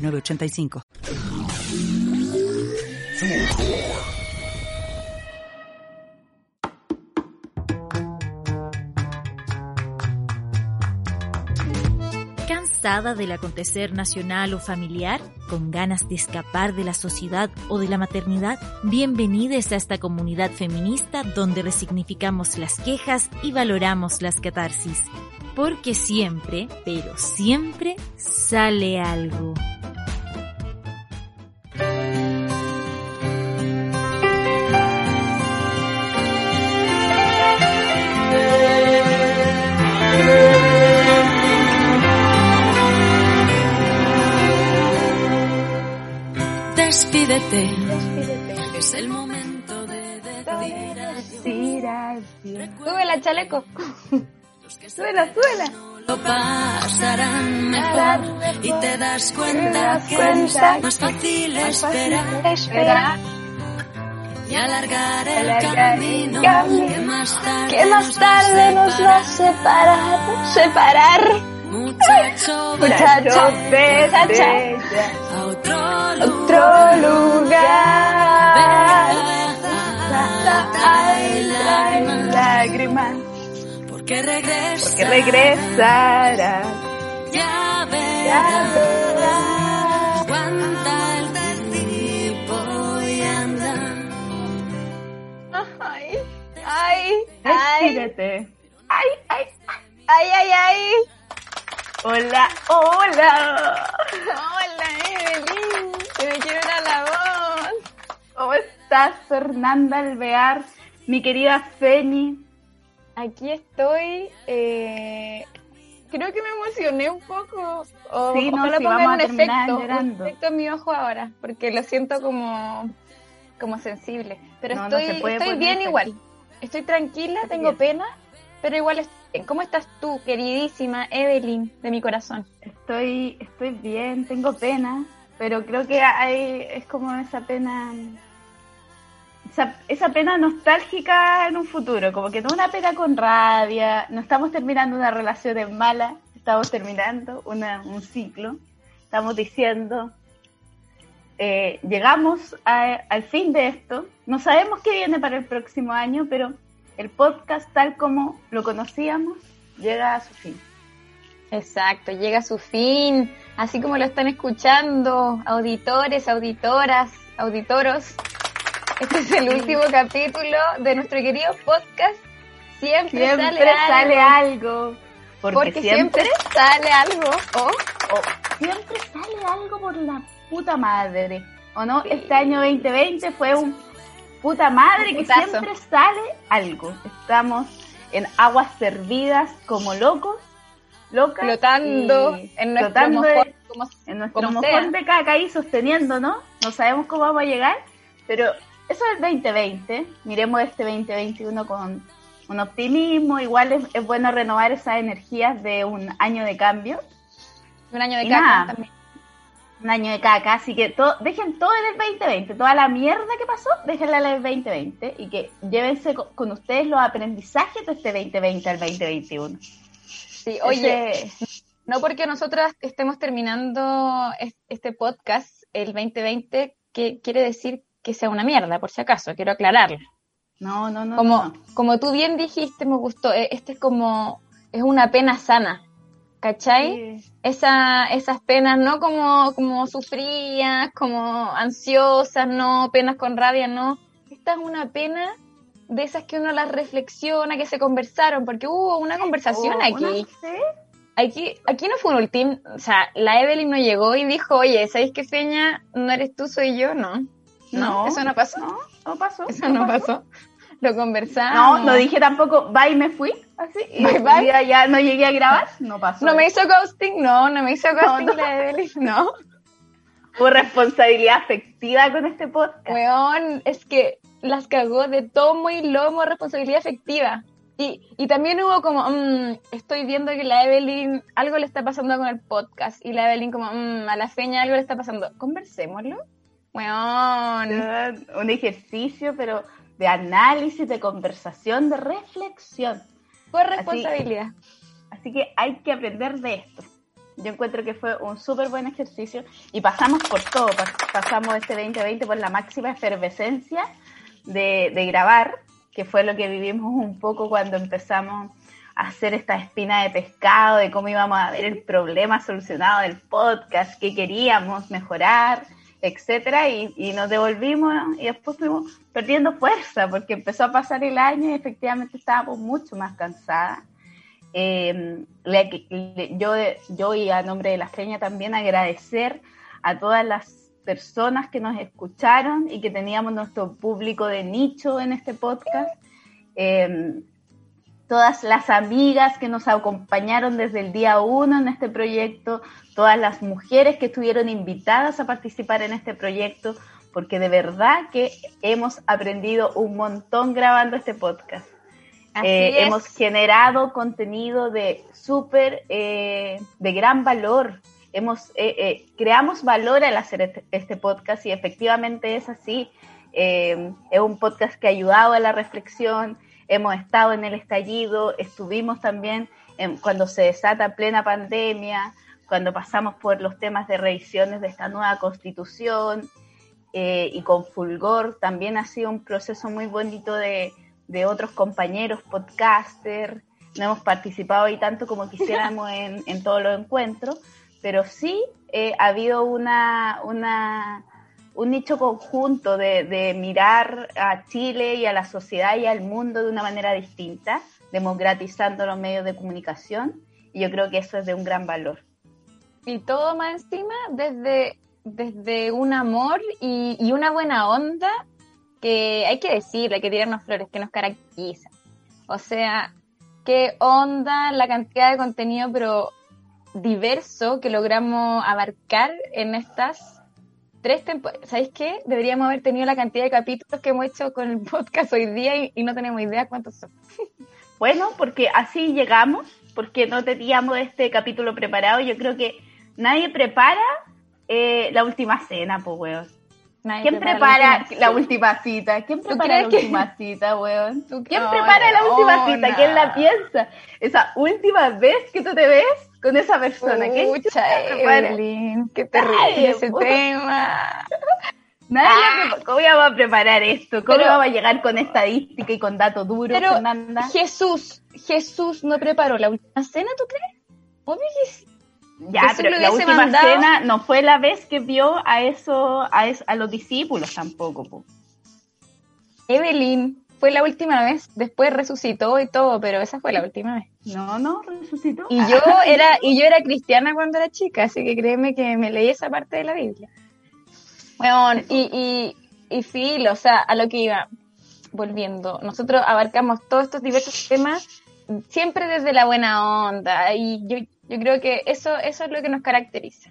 985. ¿Cansada del acontecer nacional o familiar? ¿Con ganas de escapar de la sociedad o de la maternidad? Bienvenidos a esta comunidad feminista donde resignificamos las quejas y valoramos las catarsis. Porque siempre, pero siempre, sale algo. Despídete. Es el momento de decir adiós. Súbela, chaleco. Súbela, súbela. Lo pasarán mejor y te das cuenta que es más fácil esperar Espera. y alargar el camino que más tarde, Que más tarde nos va a separar. Separar. Muchacho, Muchacho, vete a otro Otro lugar. Lágrimas, lágrimas. porque regresa, Que regresará. ya Ya verás. Aguanta el y anda. Ay, ay, ay. Despídete. Ay, ay, ay, ay, ay. Hola, hola. Hola, Evelyn. Se me quiere dar la voz. ¿Cómo estás, Fernanda Alvear? Mi querida Feni. Aquí estoy. Eh, creo que me emocioné un poco. O, Sí, no, ojalá sí, pongan vamos a un efecto, un llorando. efecto en mi ojo ahora, porque lo siento como, como sensible. Pero No, no estoy, puede estoy bien efecto. igual. Estoy tranquila, tengo pena, pero igual estoy bien. ¿Cómo estás tú, queridísima Evelyn de mi corazón? Estoy, estoy bien, tengo pena, pero creo que hay, es como esa pena, esa, esa pena nostálgica en un futuro, como que no una pena con rabia, no estamos terminando una relación en mala, estamos terminando una, un ciclo, estamos diciendo, eh, llegamos a- al fin de esto, no sabemos qué viene para el próximo año, pero el podcast tal como lo conocíamos llega a su fin. Exacto, llega a su fin, así como lo están escuchando, auditores, auditoras, auditoros. Este es el último capítulo de nuestro querido podcast. Siempre, Siempre sale, sale, algo, algo. Porque, porque siempre, siempre sale algo. oh, siempre sale algo por la puta madre. ¿O no? Sí. Este año 2020 fue un puta madre que siempre sale algo. Estamos en aguas servidas como locos, locas. Flotando en nuestro flotando mojón, como- en nuestro como mojón de caca ahí sosteniendo, ¿no? No sabemos cómo vamos a llegar, pero eso es el 2020. Miremos este 2021 con un optimismo. Igual es, es bueno renovar esas energías de un año de cambio, un año de Y caca nada. también. Un año de caca. Así que to- dejen todo en el 2020, toda la mierda que pasó, déjenla en el 2020 y que llévense co- con ustedes los aprendizajes de este 2020 al 2021. Sí, oye, Ese- no porque nosotras estemos terminando es- este podcast el 2020, que quiere decir que sea una mierda, por si acaso, quiero aclararlo. no, no, no. como, no. como tú bien dijiste, me gustó, eh, este es como, es una pena sana, ¿cachai? Sí. Esa, esas penas no como, como sufrías, como ansiosas, no, penas con rabia, no. Esta es una pena de esas que uno las reflexiona, que se conversaron, porque hubo una conversación Oh, aquí. Aquí, aquí no fue un ultim, o sea, la Evelyn no llegó y dijo, oye, ¿sabéis qué feña? No eres tú, soy yo, no. No, eso no pasó. No, no pasó. Eso no pasó. Lo conversamos. No, no dije tampoco, bye, me fui, así, y Bye, un bye. día ya no llegué a grabar, no pasó. No me hizo ghosting, no, no me hizo ghosting no. la Evelyn, no. Tuvo responsabilidad afectiva con este podcast. Weón, es que las cagó de tomo y lomo responsabilidad afectiva. Y, y también hubo como, mm, estoy viendo que la Evelyn, algo le está pasando con el podcast. Y la Evelyn como, mm, a la feña algo le está pasando. Conversémoslo. Weón. Un ejercicio, pero de análisis, de conversación, de reflexión. Por responsabilidad. Así que hay que aprender de esto. Yo encuentro que fue un súper buen ejercicio y pasamos por todo. Pasamos este 2020 por la máxima efervescencia de, de grabar, que fue lo que vivimos un poco cuando empezamos a hacer esta espina de pescado, de cómo íbamos a ver el problema solucionado del podcast, qué queríamos mejorar, etcétera, y, nos devolvimos y después fuimos perdiendo fuerza porque empezó a pasar el año y efectivamente estábamos mucho más cansadas. Eh, yo, yo y a nombre de la Feña también agradecer a todas las personas que nos escucharon y que teníamos nuestro público de nicho en este podcast. Eh, todas las amigas que nos acompañaron desde el día uno en este proyecto, todas las mujeres que estuvieron invitadas a participar en este proyecto, porque de verdad que hemos aprendido un montón grabando este podcast. Eh, hemos generado contenido de súper, eh, de gran valor. Hemos, eh, creamos valor al hacer este, este, podcast y efectivamente es así. es un podcast que ha ayudado a la reflexión. Hemos estado en el estallido, estuvimos también en, cuando se desata plena pandemia, cuando pasamos por los temas de revisiones de esta nueva constitución y con Fulgor también ha sido un proceso muy bonito de, de otros compañeros podcaster. No hemos participado ahí tanto como quisiéramos en, en todos los encuentros, pero sí eh, ha habido una, una, un nicho conjunto de, de, mirar a Chile y a la sociedad y al mundo de una manera distinta, democratizando los medios de comunicación, y yo creo que eso es de un gran valor. Y todo más encima desde, desde un amor y, y una buena onda que hay que decirle, hay que tirarnos flores, que nos caracteriza. O sea, qué onda la cantidad de contenido, pero diverso que logramos abarcar en estas tres temporadas. ¿Sabéis qué? Deberíamos haber tenido la cantidad de capítulos que hemos hecho con el podcast hoy día y, no tenemos idea cuántos son. Bueno, porque así llegamos, porque no teníamos este capítulo preparado. Yo creo que nadie prepara eh, la última cena, pues, weón. ¿Quién prepara, la, última cita? ¿Quién prepara la última cita, weón? ¿Quién prepara la última cita? ¿Quién la piensa? Esa última vez que tú te ves con esa persona. Pucha, Evelyn, qué terrible ese tema. Nadie ah. ¿Cómo vamos a preparar esto? ¿Cómo vamos a llegar con estadística y con datos duros, pero Jesús, Jesús no preparó la última cena, ¿tú crees? Obvio que sí. Ya, pero la última cena no fue la vez que vio a eso, a, a los discípulos tampoco. Po. Evelyn, fue la última vez, después resucitó y todo, pero esa fue la última vez. No, no, resucitó. Y yo era, y yo era cristiana cuando era chica, así que créeme que me leí esa parte de la Biblia. Bueno, y, y, y filo, o sea, a lo que iba, volviendo, nosotros abarcamos todos estos diversos temas siempre desde la buena onda, y yo yo creo que eso, eso es lo que nos caracteriza.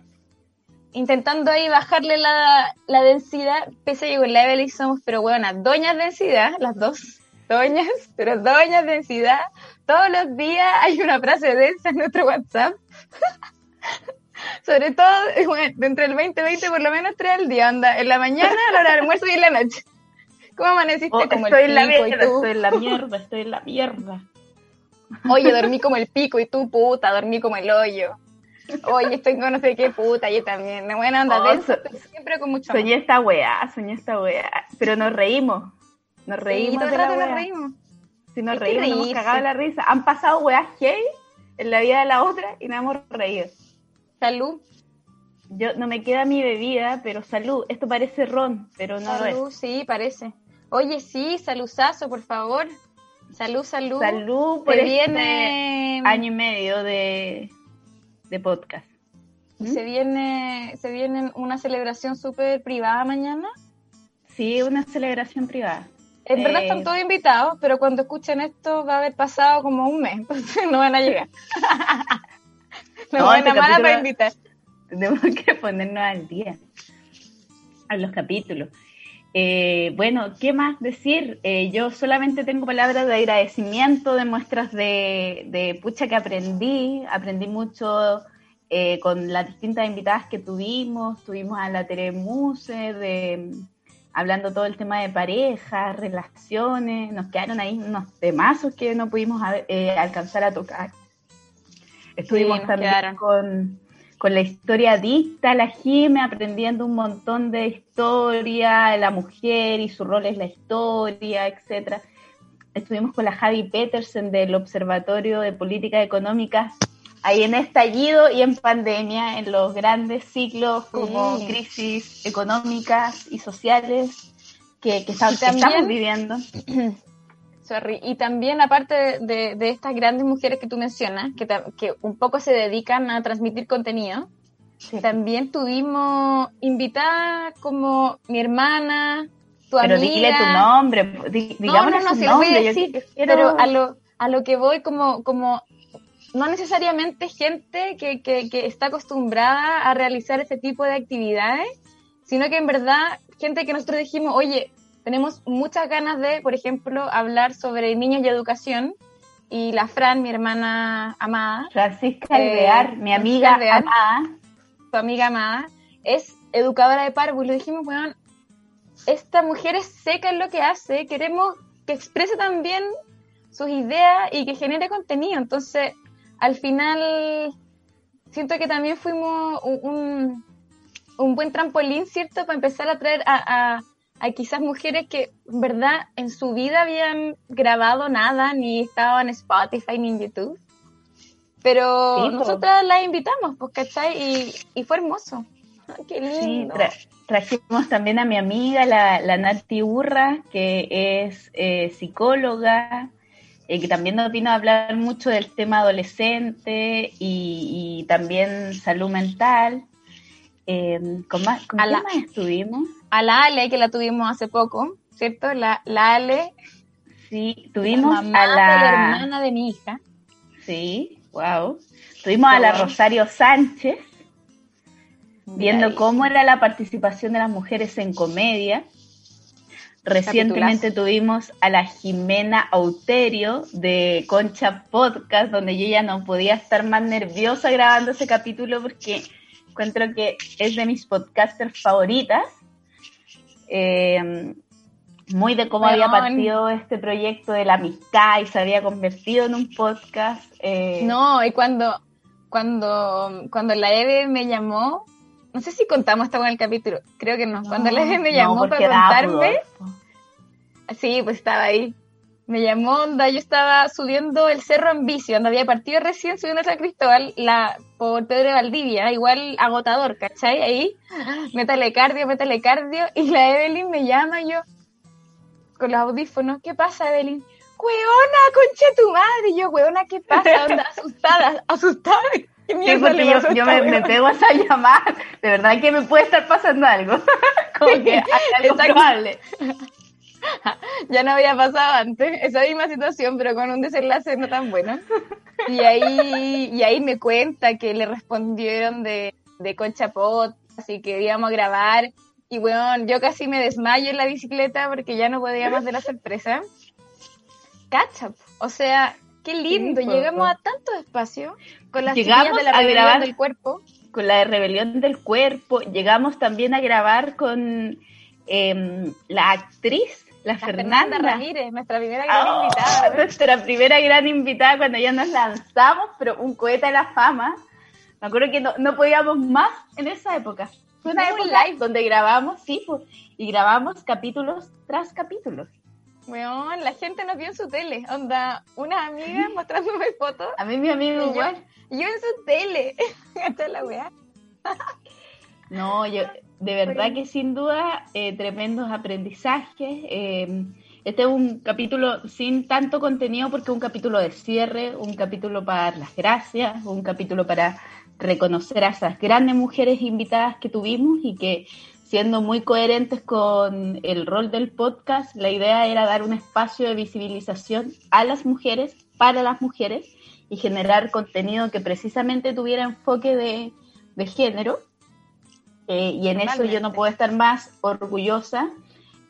Intentando ahí bajarle la, la densidad, pese a que con la Evelyn somos, pero bueno, doñas densidad, las dos, doñas, pero doñas densidad. Todos los días hay una frase densa en nuestro WhatsApp. Sobre todo, bueno, entre el 20 y 20 por lo menos tres al día, anda, en la mañana, a la hora del almuerzo y en la noche. ¿Cómo amaneciste? Oh, como estoy el en la mierda, estoy en la mierda, estoy en la mierda. Oye, dormí como el pico y tú, puta, dormí como el hoyo. Oye, estoy con no sé qué puta, yo también. Me buena onda oh, siempre con mucho Soñé esta weá, soñé esta weá. Pero nos reímos. Nos reímos de la weá. Nos reímos. Si nos reímos, nos hemos cagado la risa. Han pasado weas gay en la vida de la otra y nos hemos reído. Salud. Yo no me queda mi bebida, pero salud. Esto parece ron, pero no salud, es. sí, parece. Oye, sí, saludazo, por favor. Salud, salud. Salud por se este viene año y medio de, de podcast. Se viene, se viene una celebración súper privada mañana. Sí, una celebración privada. En verdad están eh, todos invitados, pero cuando escuchen esto va a haber pasado como un mes, entonces no van a llegar. no, van a mala para invitar. Tenemos que ponernos al día. a los capítulos. Eh, bueno, ¿qué más decir? Eh, yo solamente tengo palabras de agradecimiento, de muestras de, de pucha que aprendí, aprendí mucho eh, con las distintas invitadas que tuvimos, tuvimos a la Tere Muse, de, hablando todo el tema de parejas, relaciones, nos quedaron ahí unos temazos que no pudimos alcanzar a tocar. Estuvimos también con con la historia dicta, la Jime aprendiendo un montón de historia, la mujer y su rol en la historia, etcétera. Estuvimos con la Javi Petersen del Observatorio de Políticas Económicas ahí en estallido y en pandemia, en los grandes ciclos como crisis económicas y sociales que, que, estamos viviendo. Y también, aparte de, estas grandes mujeres que tú mencionas, que, que un poco se dedican a transmitir contenido, también tuvimos invitadas como mi hermana, tu pero amiga. dile tu nombre, no, no, no, si nombre. Voy a decir, pero a lo, a lo que voy como, como no necesariamente gente que, que, que está acostumbrada a realizar este tipo de actividades, sino que en verdad gente que nosotros dijimos, oye, tenemos muchas ganas de, por ejemplo, hablar sobre niños y educación. Y la Fran, mi hermana amada. Francisca Alvear, eh, mi amiga amada. Tu amiga amada, es educadora de párvulo. Dijimos, bueno, esta mujer es seca en lo que hace, queremos que exprese también sus ideas y que genere contenido. Entonces, al final, siento que también fuimos un, un, buen trampolín, ¿cierto? Para empezar a traer a hay quizás mujeres que, ¿verdad?, en su vida habían grabado nada, ni estaban en Spotify ni en YouTube. Pero nosotras las invitamos, pues, ¿cachai? Y, y fue hermoso. qué lindo. Sí, trajimos también a mi amiga, la, la Nati Urra, que es eh, psicóloga, eh, que también nos vino a hablar mucho del tema adolescente y, y también salud mental. Eh, ¿Con, más, ¿con quién más estuvimos? A la Ale, que la tuvimos hace poco, ¿cierto? La, la Ale. Sí, tuvimos a la... hermana de mi hija. Sí, wow. Tuvimos a la Rosario Sánchez, viendo cómo era la participación de las mujeres en comedia. Recientemente tuvimos a la Jimena Auterio de Concha Podcast, donde yo ya no podía estar más nerviosa grabando ese capítulo porque encuentro que es de mis podcasters favoritas eh, muy de cómo había partido este proyecto de la amistad y se había convertido en un podcast. Eh. No, y cuando, cuando, cuando la Eve me llamó, no sé si contamos esto en el capítulo, creo que no, cuando la Eve me llamó para contarme, sí, pues estaba ahí. Me llamó, onda, yo estaba subiendo el cerro en bici, había partido recién subiendo a San Cristóbal la, por Pedro de Valdivia, igual agotador, ¿cachai? Ahí, métale cardio, métale cardio, y la Evelyn me llama y yo, con los audífonos, ¿qué pasa, Evelyn? ¡Hueona, concha tu madre! Y yo, hueona, ¿qué pasa? Onda, asustada, asustada. Sí, porque yo, yo me, me, pego a esa llamada, de verdad que me puede estar pasando algo, como que algo probable. ya no había pasado antes esa misma situación, pero con un desenlace no tan bueno. Y ahí, y ahí me cuenta que le respondieron de, de Concha Pot, así que íbamos a grabar. Y bueno, yo casi me desmayo en la bicicleta porque ya no podía más de la sorpresa. Catch O sea, qué lindo. Llegamos a tanto espacio con las Llegamos de la a grabar del cuerpo. Con la de rebelión del cuerpo. Llegamos también a grabar con em, la actriz la, Fernanda, Ramírez, nuestra primera gran oh, invitada. Nuestra primera gran invitada cuando ya nos lanzamos, pero un cohete a la fama. Me acuerdo que no, no podíamos más en esa época. Fue una época live donde grabamos, sí, pues, y grabamos capítulos tras capítulos. Bueno, la gente nos vio en su tele, onda, una amiga mostrándome fotos. A mí mi amigo igual. Yo, en su tele. La weá. no, yo, de verdad que sin duda eh, tremendos aprendizajes. Eh, este es un capítulo sin tanto contenido porque es un capítulo de cierre, un capítulo para dar las gracias, un capítulo para reconocer a esas grandes mujeres invitadas que tuvimos y que siendo muy coherentes con el rol del podcast, la idea era dar un espacio de visibilización a las mujeres, para las mujeres y generar contenido que precisamente tuviera enfoque de, de género Eh, y en eso yo no puedo estar más orgullosa.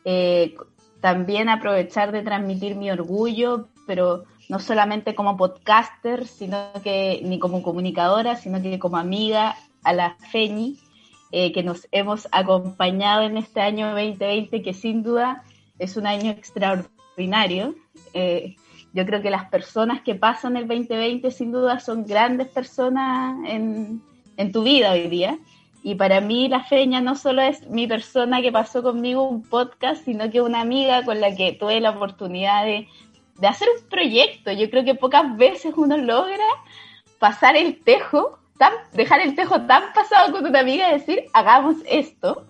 Eh, también aprovechar de transmitir mi orgullo, pero no solamente como podcaster, sino que ni como comunicadora, sino que como amiga a la Feñi, eh, que nos hemos acompañado en este año 2020, que sin duda es un año extraordinario. Eh, yo creo que las personas que pasan el 2020 sin duda son grandes personas en, en tu vida hoy día. Y para mí la Feña no solo es mi persona que pasó conmigo un podcast, sino que una amiga con la que tuve la oportunidad de, de hacer un proyecto. Yo creo que pocas veces uno logra pasar el tejo, tan, dejar el tejo tan pasado con una amiga y decir, hagamos esto.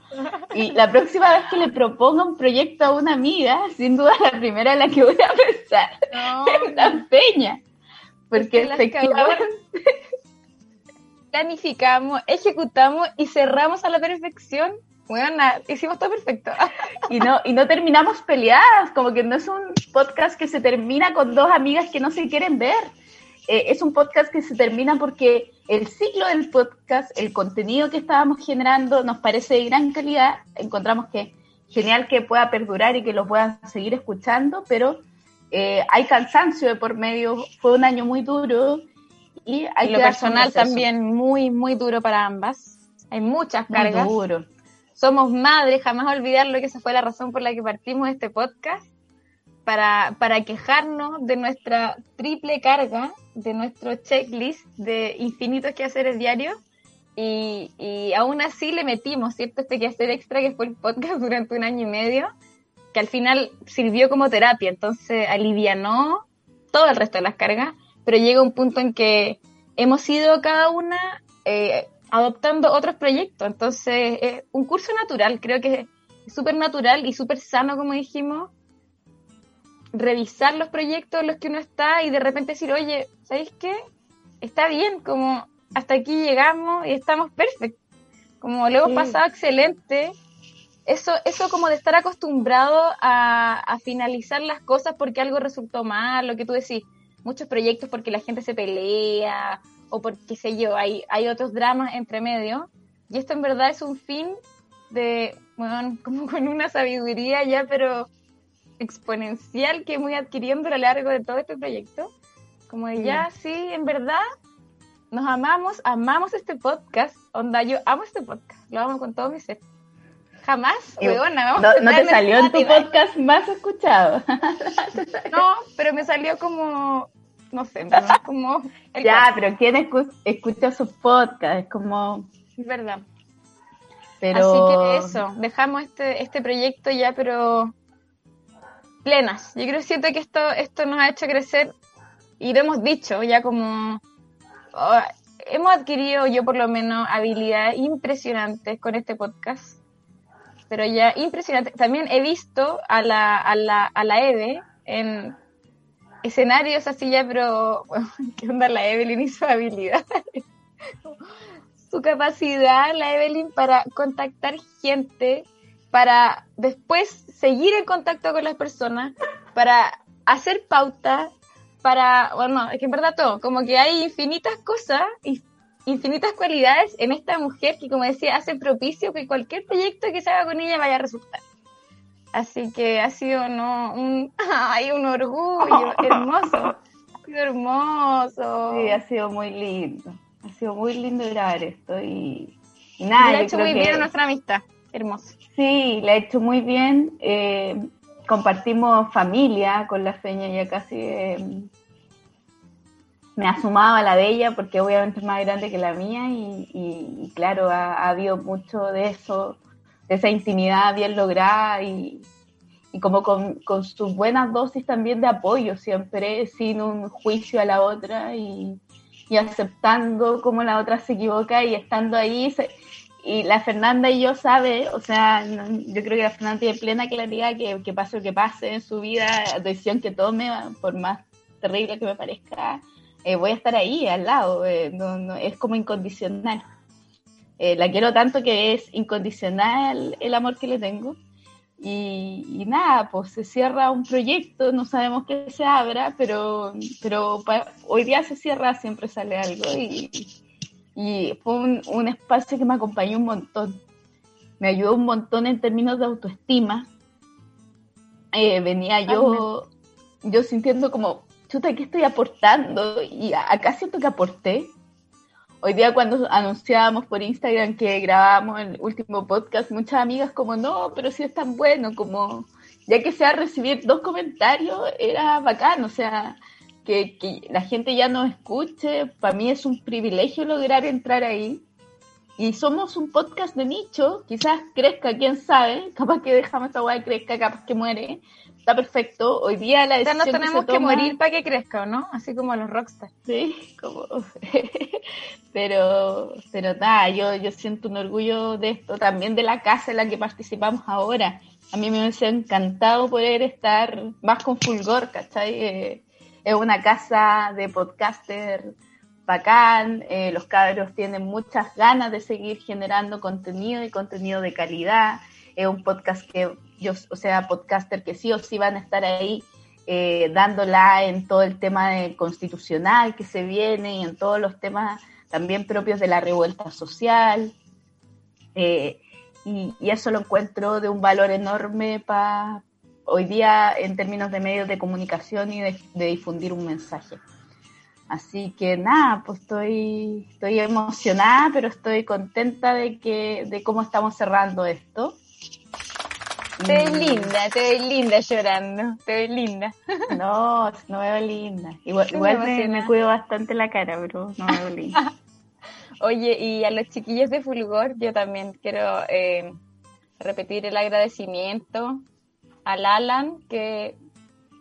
Y la próxima vez que le proponga un proyecto a una amiga, sin duda la primera en la que voy a pensar es la Feña. Porque efectivamente planificamos, ejecutamos y cerramos a la perfección. Bueno, hicimos todo perfecto. y no, y no terminamos peleadas, como que no es un podcast que se termina con dos amigas que no se quieren ver. Eh, es un podcast que se termina porque el ciclo del podcast, el contenido que estábamos generando nos parece de gran calidad. Encontramos que genial que pueda perdurar y que lo puedan seguir escuchando, pero eh, hay cansancio de por medio. Fue un año muy duro y hay lo personal también muy, muy duro para ambas. Hay muchas cargas. Muy duro. Somos madres, jamás olvidarlo que esa fue la razón por la que partimos este podcast, para, para quejarnos de nuestra triple carga, de nuestro checklist de infinitos quehaceres diarios. Y, y aún así le metimos, ¿cierto? Este quehacer extra que fue el podcast durante un año y medio, que al final sirvió como terapia, entonces alivianó todo el resto de las cargas pero llega un punto en que hemos ido cada una eh, adoptando otros proyectos. Entonces, es un curso natural, creo que es súper natural y súper sano, como dijimos, revisar los proyectos en los que uno está y de repente decir, oye, ¿sabéis qué? Está bien, como hasta aquí llegamos y estamos perfectos. Como lo hemos pasado excelente. Eso, eso como de estar acostumbrado a, a finalizar las cosas porque algo resultó mal, lo que tú decís, muchos proyectos porque la gente se pelea o porque, qué sé yo, hay, hay otros dramas entre medio. Y esto en verdad es un fin de, bueno, como con una sabiduría ya, pero exponencial que voy adquiriendo a lo largo de todo este proyecto. Como de ya, sí, en verdad, nos amamos, amamos este podcast. Onda, yo amo este podcast, lo amo con todo mi ser. Jamás, weona, no, no te salió en tu podcast más escuchado. No, pero me salió como, no sé, como... ya, pero ¿quién escucha sus podcasts? Es como... Es verdad. Pero... Así que eso, dejamos este, este proyecto ya, pero plenas. Yo creo siento que esto, esto nos ha hecho crecer y lo hemos dicho ya como... Oh, hemos adquirido yo por lo menos habilidades impresionantes con este podcast pero ya impresionante. También he visto a la, a la, a la Eve en escenarios así ya, pero ¿qué onda la Evelyn y su habilidad? su capacidad, la Evelyn, para contactar gente, para después seguir en contacto con las personas, para hacer pauta, para, bueno, es que en verdad todo, como que hay infinitas cosas, infinitas cualidades en esta mujer que, como decía, hace propicio que cualquier proyecto que se haga con ella vaya a resultar. Así que ha sido no un, ay, un orgullo hermoso. Ha sido hermoso. Sí, ha sido muy lindo. Ha sido muy lindo grabar esto y, nada. Le ha hecho muy bien a nuestra amistad. Hermoso. Sí, le ha hecho muy bien. Eh, compartimos familia con la feña ya casi. Eh, me ha sumado a la de ella porque obviamente es más grande que la mía y, claro, ha, habido mucho de eso, de esa intimidad bien lograda y, como con, sus buenas dosis también de apoyo siempre, sin un juicio a la otra y, aceptando cómo la otra se equivoca y estando ahí. y la Fernanda y yo sabe, o sea, yo creo que la Fernanda tiene plena claridad que, que pase lo que pase en su vida, decisión que tome, por más terrible que me parezca, eh, voy a estar ahí al lado, eh, no, es como incondicional. Eh, la quiero tanto que es incondicional el amor que le tengo. Y, nada, pues se cierra un proyecto, no sabemos qué se abra, pero, pero hoy día se cierra, siempre sale algo y, y fue un, un, espacio que me acompañó un montón. me ayudó un montón en términos de autoestima. Eh, venía yo, yo sintiendo como, chuta, ¿qué estoy aportando? Y acá siento que aporté. Hoy día cuando anunciábamos por Instagram que grabábamos el último podcast, muchas amigas como, no, pero si es tan bueno, como, ya que sea recibir dos comentarios, era bacán, o sea, que, que la gente ya nos escuche, para mí es un privilegio lograr entrar ahí y somos un podcast de nicho, quizás crezca, quién sabe, capaz que dejamos esta guay crezca, capaz que muere, está perfecto. Hoy día la decisión nos tenemos que, morir para que crezca, ¿no? Así como los rockstars. Sí, como... pero, pero nada, yo, yo siento un orgullo de esto, también de la casa en la que participamos ahora. A mí me hubiese encantado poder estar más con Fulgor, ¿cachai? Eh, es una casa de podcaster bacán, eh, los cabros tienen muchas ganas de seguir generando contenido y contenido de calidad. Es un podcast que yo, o sea, podcaster que sí o sí van a estar ahí eh, dándola en todo el tema de constitucional que se viene y en todos los temas también propios de la revuelta social. Eh, y, eso lo encuentro de un valor enorme para hoy día en términos de medios de comunicación y de difundir un mensaje. Así que nada, pues estoy, estoy emocionada, pero estoy contenta de que, de cómo estamos cerrando esto. Te ves linda, te ves linda llorando, te ves linda. No, no me veo linda. Igual, igual me, cuido bastante la cara, pero no me veo linda. Oye, y a los chiquillos de Fulgor, yo también quiero eh, repetir el agradecimiento al Alan, que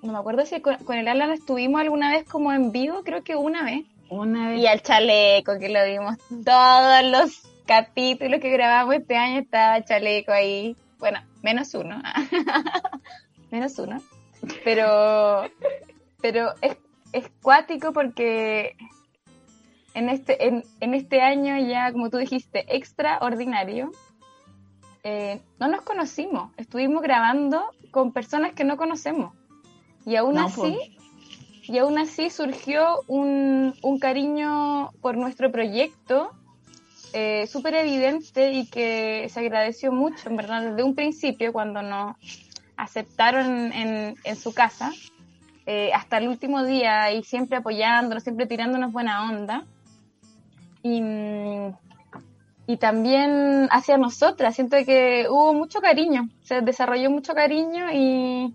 no me acuerdo si con, el Alan estuvimos alguna vez como en vivo, creo que una vez. Una vez. Y al chaleco, que lo vimos todos los capítulos que grabamos este año, estaba chaleco ahí. Bueno, menos uno. menos uno. Pero, pero es, es cuático porque en este, en, en este año ya, como tú dijiste, extraordinario, eh, no nos conocimos. Estuvimos grabando con personas que no conocemos. Y aún así, pues. y aún así surgió un, un cariño por nuestro proyecto eh, súper evidente y que se agradeció mucho, en verdad, desde un principio cuando nos aceptaron en, en su casa, eh, hasta el último día y siempre apoyándonos, siempre tirándonos buena onda. Y, y también hacia nosotras, siento que hubo mucho cariño, se desarrolló mucho cariño y,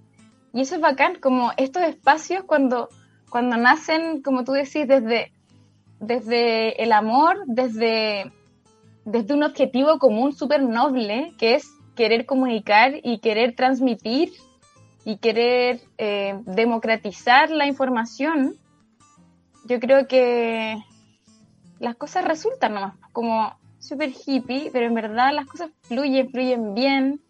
y eso es bacán, como estos espacios cuando, cuando nacen, como tú decís, desde, desde el amor, desde, desde un objetivo común súper noble, que es querer comunicar y querer transmitir y querer eh, democratizar la información, yo creo que las cosas resultan nomás, como súper hippie, pero en verdad las cosas fluyen, fluyen bien,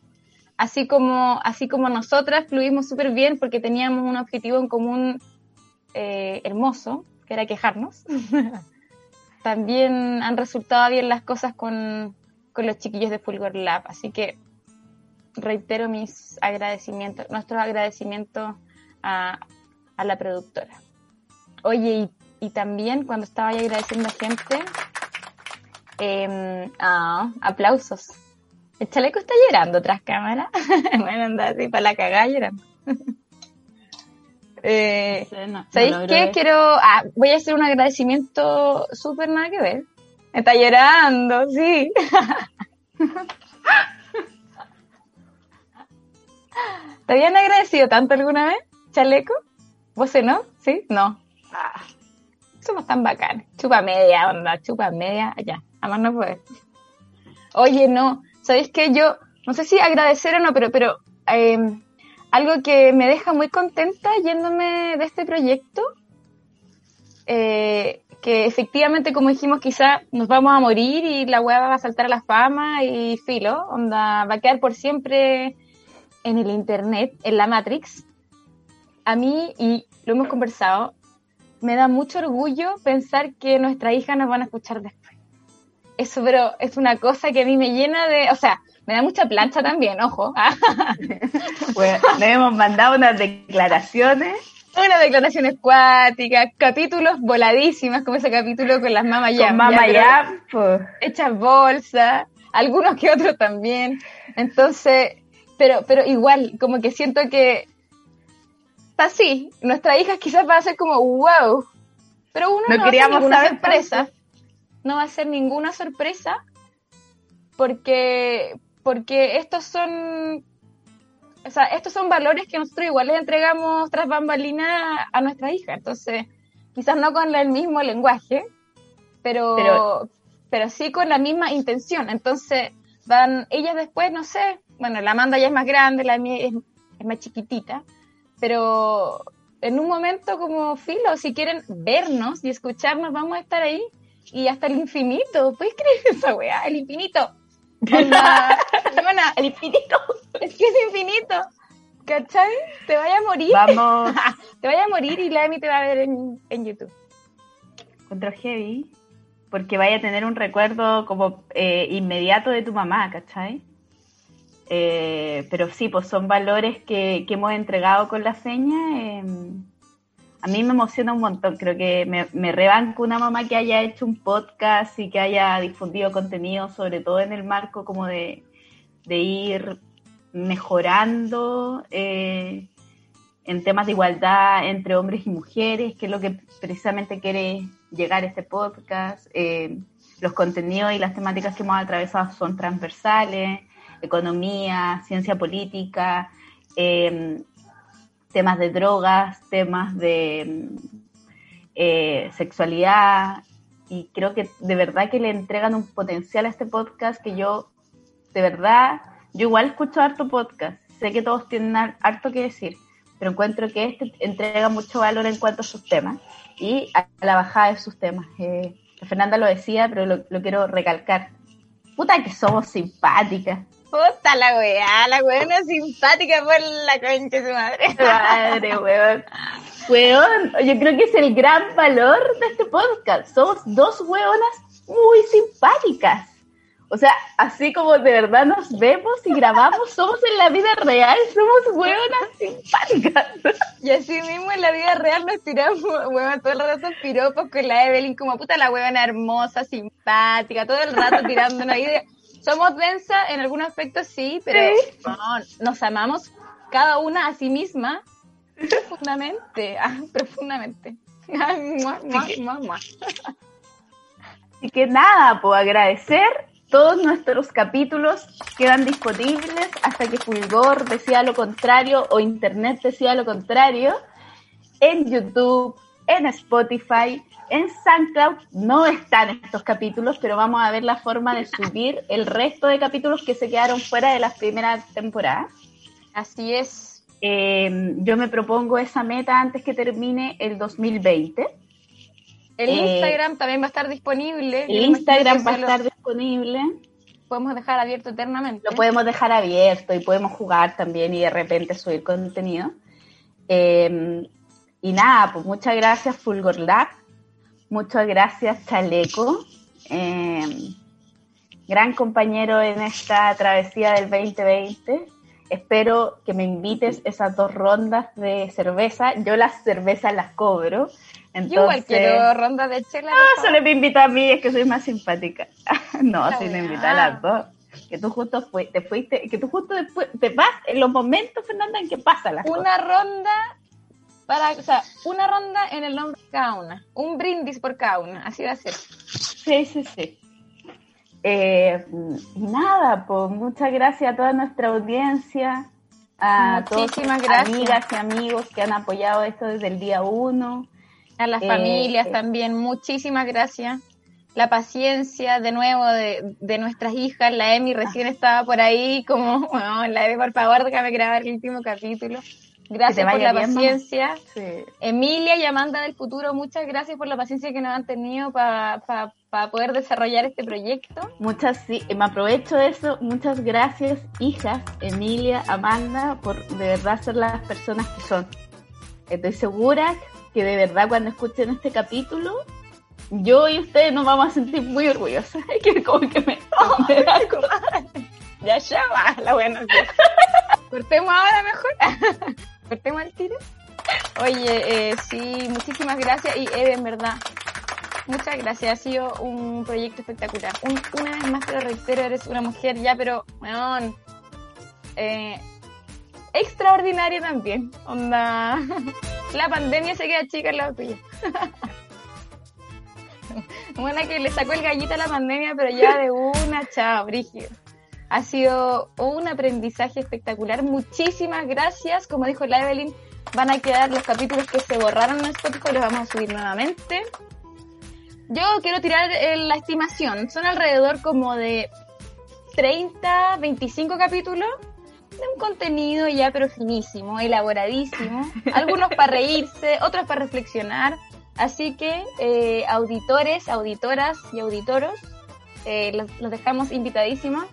así como, así como nosotras fluimos súper bien porque teníamos un objetivo en común eh, hermoso, que era quejarnos, también han resultado bien las cosas con, con los chiquillos de Fulgor Lab. Así que reitero mis agradecimientos, nuestros agradecimientos a, a la productora. Oye, y, también cuando estaba ahí agradeciendo a gente, eh, ah, aplausos el chaleco está llorando tras cámara. bueno, anda así para la cagada llorando. eh, ¿Sabéis qué? Quiero. Ah, voy a hacer un agradecimiento súper nada que ver. Está llorando, sí. ¿Te habían agradecido tanto alguna vez, chaleco? ¿Vos no? ¿Sí? No. Ah, somos tan bacanes. Chupa media, onda, chupa media, ya. Además no puede. Oye, no. ¿Sabéis que yo, no sé si agradecer o no, pero, pero em, algo que me deja muy contenta yéndome de este proyecto, eh, que efectivamente, como dijimos, quizá nos vamos a morir y la web va a saltar a la fama y filo, onda, va a quedar por siempre en el internet, en la Matrix. A mí, y lo hemos conversado, me da mucho orgullo pensar que nuestras hijas nos van a escuchar después eso, pero es una cosa que a mí me llena de, o sea, me da mucha plancha también, ojo. bueno, le hemos mandado unas declaraciones. Unas declaraciones cuáticas, capítulos voladísimas, como ese capítulo con las mamas ya. Con ya, hechas bolsa. algunos que otros también. Entonces, pero, pero igual, como que siento que así, nuestra hija quizás va a ser como, wow, pero uno no, va a ser ninguna sorpresa. No va a ser ninguna sorpresa porque, porque estos son o sea, estos son valores que nosotros igual les entregamos tras bambalina a nuestra hija. Entonces, quizás no con el mismo lenguaje, pero, pero, sí con la misma intención. Entonces, van, ellas después, no sé, bueno, la Amanda ya es más grande, la mía es, es más chiquitita, pero en un momento como filo, si quieren vernos y escucharnos, vamos a estar ahí y hasta el infinito. ¿Puedes creer esa weá? El infinito. el infinito. Es que es infinito. ¿Cachai? Te vaya a morir. Vamos. te vaya a morir y la Emi te va a ver en, en YouTube. Contra heavy. Porque vaya a tener un recuerdo como eh, inmediato de tu mamá, ¿cachai? Eh, pero sí, pues son valores que, que hemos entregado con la seña. Eh, a mí me emociona un montón. Creo que me, rebanco una mamá que haya hecho un podcast y que haya difundido contenido, sobre todo en el marco como de, ir mejorando eh, en temas de igualdad entre hombres y mujeres, que es lo que precisamente quiere llegar este podcast. Eh, los contenidos y las temáticas que hemos atravesado son transversales, economía, ciencia política, eh, temas de drogas, temas de eh, sexualidad, y creo que de verdad que le entregan un potencial a este podcast que yo, de verdad, yo igual escucho harto podcast, sé que todos tienen harto que decir, pero encuentro que este entrega mucho valor en cuanto a sus temas y a la bajada de sus temas. Eh, Fernanda lo decía, pero lo quiero recalcar. Puta que somos simpáticas. Puta la weá, la weona simpática por la concha de su madre. Madre, weón. Weón, yo creo que es el gran valor de este podcast. Somos dos weonas muy simpáticas. O sea, así como de verdad nos vemos y grabamos, somos en la vida real, somos hueonas simpáticas. Y así mismo en la vida real nos tiramos, huevón, todo el rato piropos con la Evelyn, como puta la huevona hermosa, simpática, todo el rato tirando una vida somos densa en algunos aspectos, sí, pero nos amamos cada una a sí misma profundamente, ah, profundamente. Así que nada, puedo agradecer. Todos nuestros capítulos quedan disponibles hasta que Fulgor decida lo contrario o Internet decida lo contrario en YouTube, en Spotify, en SoundCloud no están estos capítulos, pero vamos a ver la forma de subir el resto de capítulos que se quedaron fuera de las primeras temporadas. Así es. Eh, yo me propongo esa meta antes que termine el 2020. El eh, Instagram también va a estar disponible. El Instagram va a estar disponible. Podemos dejar abierto eternamente. Lo podemos dejar abierto y podemos jugar también y de repente subir contenido. Eh, y nada, pues muchas gracias Fulgor Lab Muchas gracias, Chaleco. Eh, gran compañero en esta travesía del 2020. Espero que me invites esas dos rondas de cerveza. Yo las cervezas las cobro. Entonces, Yo igual quiero ronda de chela. Ah, solo me invita a mí, es que soy más simpática. no, si me invita a las dos. Que tú justo te fuiste, que tú justo después te vas en los momentos, Fernanda, en que pasa la Una ronda para, o sea, una ronda en el nombre de cada una, un brindis por cada una, así va a ser. Sí, sí, sí. Eh, nada, pues muchas gracias a toda nuestra audiencia, a todas las amigas y amigos que han apoyado esto desde el día uno. A las familias eh, también, muchísimas gracias. La paciencia de nuevo de, de nuestras hijas, la Emi recién estaba por ahí, como, bueno, la Emi, por favor, déjame grabar el último capítulo. Gracias por la paciencia. Emilia y Amanda del futuro, muchas gracias por la paciencia que nos han tenido para poder desarrollar este proyecto. Muchas, sí, me aprovecho de eso. Muchas gracias, hijas, Emilia, Amanda, por de verdad ser las personas que son. Estoy segura que de verdad cuando escuchen este capítulo, yo y ustedes nos vamos a sentir muy orgullosas. que como que me... ya ya va la buena. Cortemos ahora mejor. Cortemos el tiro. Oye, eh, sí, muchísimas gracias. Y Eve, en verdad, Muchas gracias, ha sido un proyecto espectacular. una vez más te lo reitero, eres una mujer ya, pero, weón, eh, extraordinaria también. Onda, la pandemia se queda chica en la tuya. Buena que le sacó el gallito a la pandemia, pero ya de una, chao, Brígido. Ha sido un aprendizaje espectacular. Muchísimas gracias. Como dijo la Evelyn, van a quedar los capítulos que se borraron en Spotify, los vamos a subir nuevamente. Yo quiero tirar la estimación. Son alrededor como de 30, 25 capítulos de un contenido ya pero finísimo, elaboradísimo. Algunos para reírse, otros para reflexionar. Así que eh, auditores, auditoras y auditoros, eh, los, dejamos invitadísimos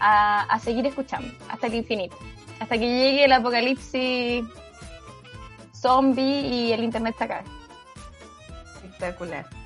a, a seguir escuchando hasta el infinito. Hasta que llegue el apocalipsis zombie y el internet se acabe. Espectacular.